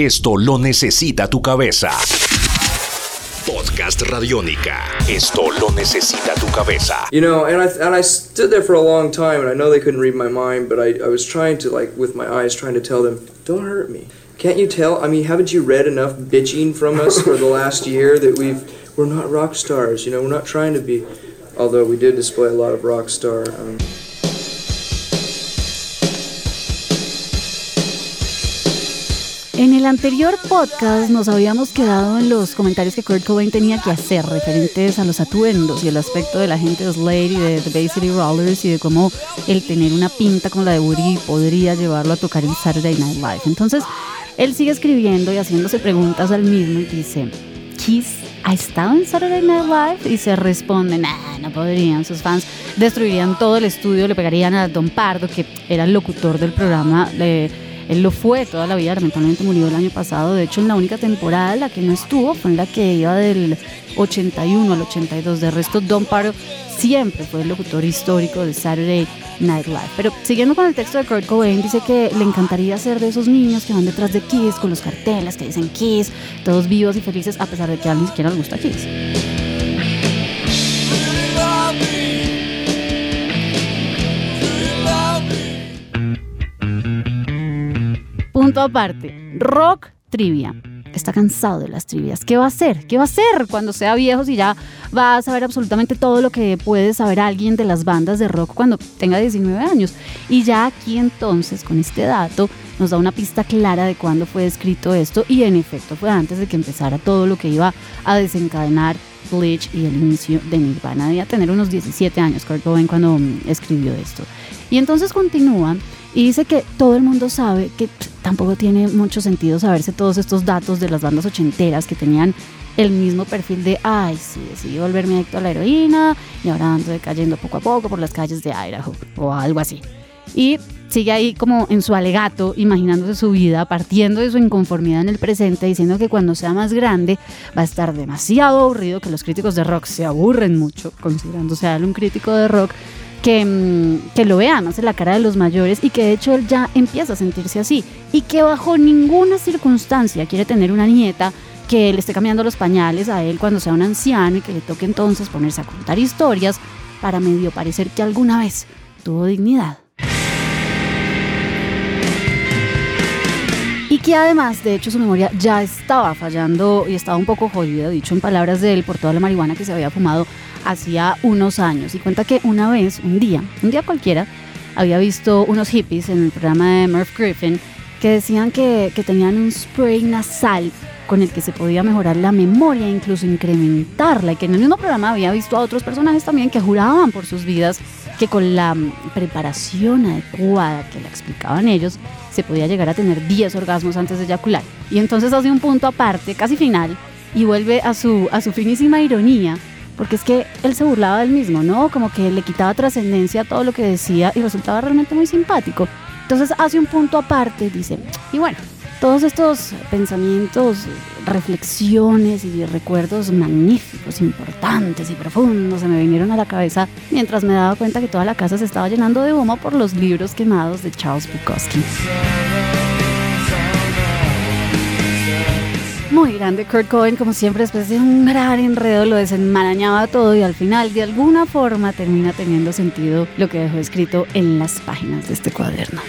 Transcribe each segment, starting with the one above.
Esto lo necesita tu cabeza. Podcast Radiónica. Esto lo necesita tu cabeza. You know, and I and I stood there for a long time, and I know they couldn't read my mind, but I, I was trying to like with my eyes, trying to tell them, don't hurt me. Can't you tell? I mean, haven't you read enough bitching from us for the last year that we've we're not rock stars? You know, we're not trying to be. Although we did display a lot of rock star. Um, En el anterior podcast nos habíamos quedado en los comentarios que Kurt Cobain tenía que hacer referentes a los atuendos y el aspecto de la gente de Slade y de The Bay City Rollers y de cómo el tener una pinta como la de Woody podría llevarlo a tocar el Saturday Night Live. Entonces, él sigue escribiendo y haciéndose preguntas al mismo y dice, Kiss ha estado en Saturday Night Live y se responde, nah, no podrían, sus fans destruirían todo el estudio, le pegarían a Don Pardo, que era el locutor del programa. Él lo fue toda la vida, lamentablemente murió el año pasado. De hecho, en la única temporada la que no estuvo fue en la que iba del 81 al 82. De resto, Don Paro siempre fue el locutor histórico de Saturday Night Live. Pero siguiendo con el texto de Kurt Cobain, dice que le encantaría ser de esos niños que van detrás de Kiss con los carteles que dicen Kiss, todos vivos y felices, a pesar de que a él ni siquiera le gusta Kiss. Punto aparte, rock trivia. Está cansado de las trivias. ¿Qué va a hacer? ¿Qué va a hacer cuando sea viejo si ya va a saber absolutamente todo lo que puede saber alguien de las bandas de rock cuando tenga 19 años? Y ya aquí entonces, con este dato, nos da una pista clara de cuándo fue escrito esto y en efecto fue antes de que empezara todo lo que iba a desencadenar Bleach y el inicio de Nirvana. Debía tener unos 17 años Kurt Cobain cuando mm, escribió esto. Y entonces continúa y dice que todo el mundo sabe que tampoco tiene mucho sentido saberse todos estos datos de las bandas ochenteras que tenían el mismo perfil de, ay, sí, decidí volverme adicto a la heroína y ahora ando cayendo poco a poco por las calles de Idaho o algo así. Y sigue ahí como en su alegato, imaginándose su vida, partiendo de su inconformidad en el presente, diciendo que cuando sea más grande va a estar demasiado aburrido, que los críticos de rock se aburren mucho, considerándose él un crítico de rock, que, mm, que lo vea más en la cara de los mayores y que de hecho él ya empieza a sentirse así y que bajo ninguna circunstancia quiere tener una nieta que le esté cambiando los pañales a él cuando sea un anciano y que le toque entonces ponerse a contar historias para medio parecer que alguna vez tuvo dignidad. Y que además, de hecho, su memoria ya estaba fallando y estaba un poco jodida, dicho en palabras de él, por toda la marihuana que se había fumado hacía unos años. Y cuenta que una vez, un día, un día cualquiera, había visto unos hippies en el programa de Murph Griffin que decían que, que tenían un spray nasal con el que se podía mejorar la memoria e incluso incrementarla y que en el mismo programa había visto a otros personajes también que juraban por sus vidas que con la preparación adecuada que le explicaban ellos se podía llegar a tener 10 orgasmos antes de eyacular. Y entonces hace un punto aparte, casi final, y vuelve a su, a su finísima ironía porque es que él se burlaba del mismo, ¿no? Como que le quitaba trascendencia a todo lo que decía y resultaba realmente muy simpático. Entonces hace un punto aparte, dice, y bueno, todos estos pensamientos, reflexiones y recuerdos magníficos, importantes y profundos se me vinieron a la cabeza mientras me daba cuenta que toda la casa se estaba llenando de humo por los libros quemados de Charles Bukowski. Muy grande. Kurt Cobain, como siempre, después de un gran enredo, lo desenmarañaba todo y al final, de alguna forma, termina teniendo sentido lo que dejó escrito en las páginas de este cuaderno.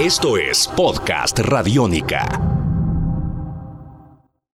Esto es Podcast Radiónica.